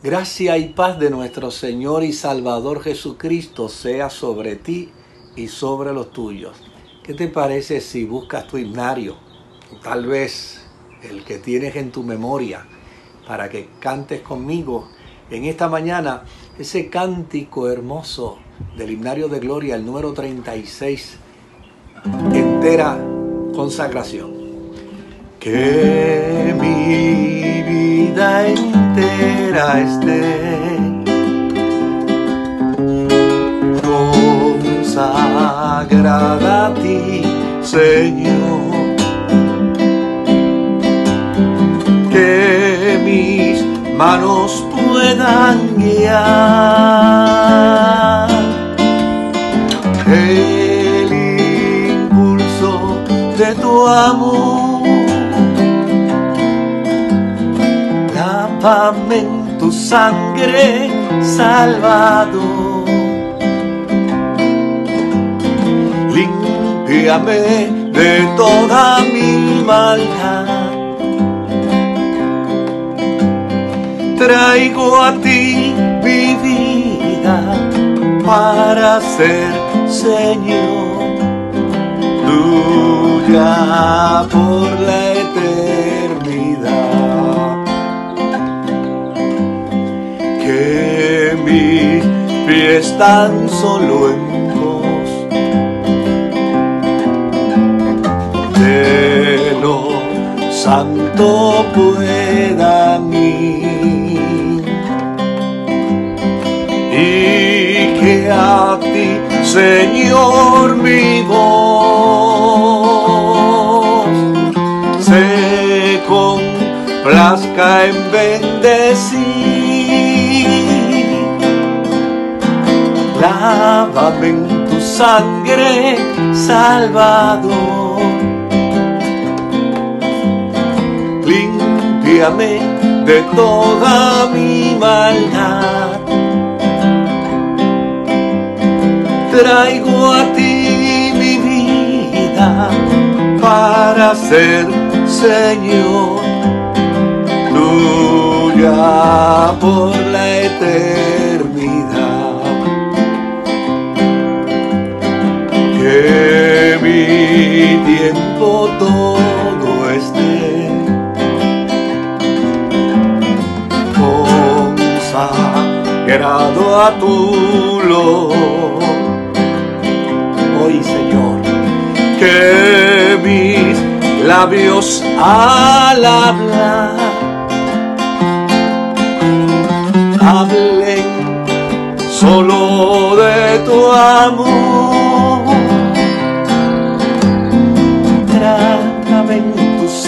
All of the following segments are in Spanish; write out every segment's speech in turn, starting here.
Gracia y paz de nuestro Señor y Salvador Jesucristo sea sobre ti y sobre los tuyos. ¿Qué te parece si buscas tu himnario? Tal vez el que tienes en tu memoria para que cantes conmigo en esta mañana ese cántico hermoso del himnario de gloria, el número 36, entera consagración. Que mi vida entera esté consagrada ti, Señor. Que mis manos puedan guiar el impulso de tu amor. Lávame en tu sangre, Salvador. Límpiame de toda mi maldad. traigo a ti mi vida para ser Señor tuya por la pies tan solo en vos de lo santo puedan ir y que a ti, Señor, mi voz se complazca en bendecir. Lávame en tu sangre, Salvador. Límpiame de toda mi maldad. Traigo a ti mi vida para ser Señor tuya por la eternidad. Tiempo todo esté consagrado a tu luz. Hoy, Señor, que mis labios al hablar hablen solo de tu amor.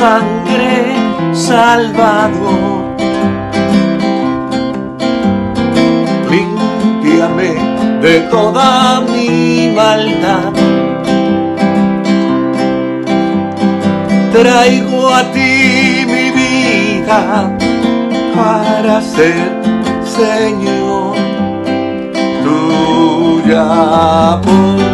Sangre, Salvador. Límpiame de toda mi maldad. Traigo a ti mi vida para ser Señor tuya por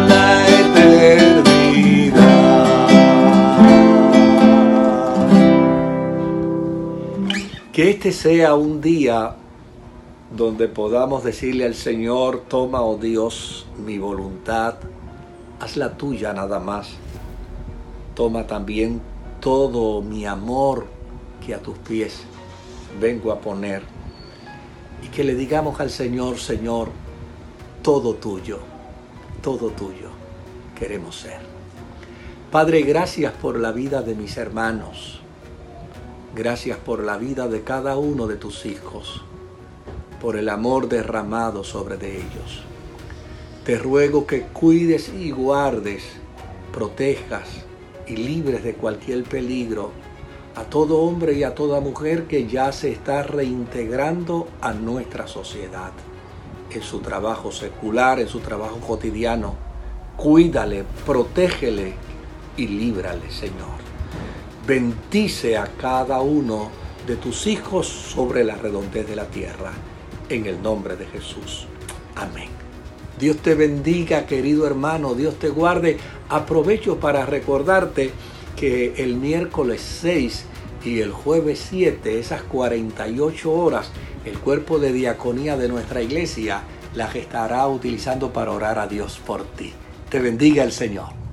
Que este sea un día donde podamos decirle al Señor, toma, oh Dios, mi voluntad, haz la tuya nada más. Toma también todo mi amor que a tus pies vengo a poner. Y que le digamos al Señor, Señor, todo tuyo, todo tuyo queremos ser. Padre, gracias por la vida de mis hermanos. Gracias por la vida de cada uno de tus hijos por el amor derramado sobre de ellos. Te ruego que cuides y guardes, protejas y libres de cualquier peligro a todo hombre y a toda mujer que ya se está reintegrando a nuestra sociedad, en su trabajo secular, en su trabajo cotidiano. Cuídale, protégele y líbrale, Señor. Bendice a cada uno de tus hijos sobre la redondez de la tierra en el nombre de Jesús. Amén. Dios te bendiga, querido hermano, Dios te guarde. Aprovecho para recordarte que el miércoles 6 Y el jueves 7, esas 48 horas, el cuerpo de diaconía de nuestra iglesia las estará utilizando para orar a Dios por ti. Te bendiga el Señor.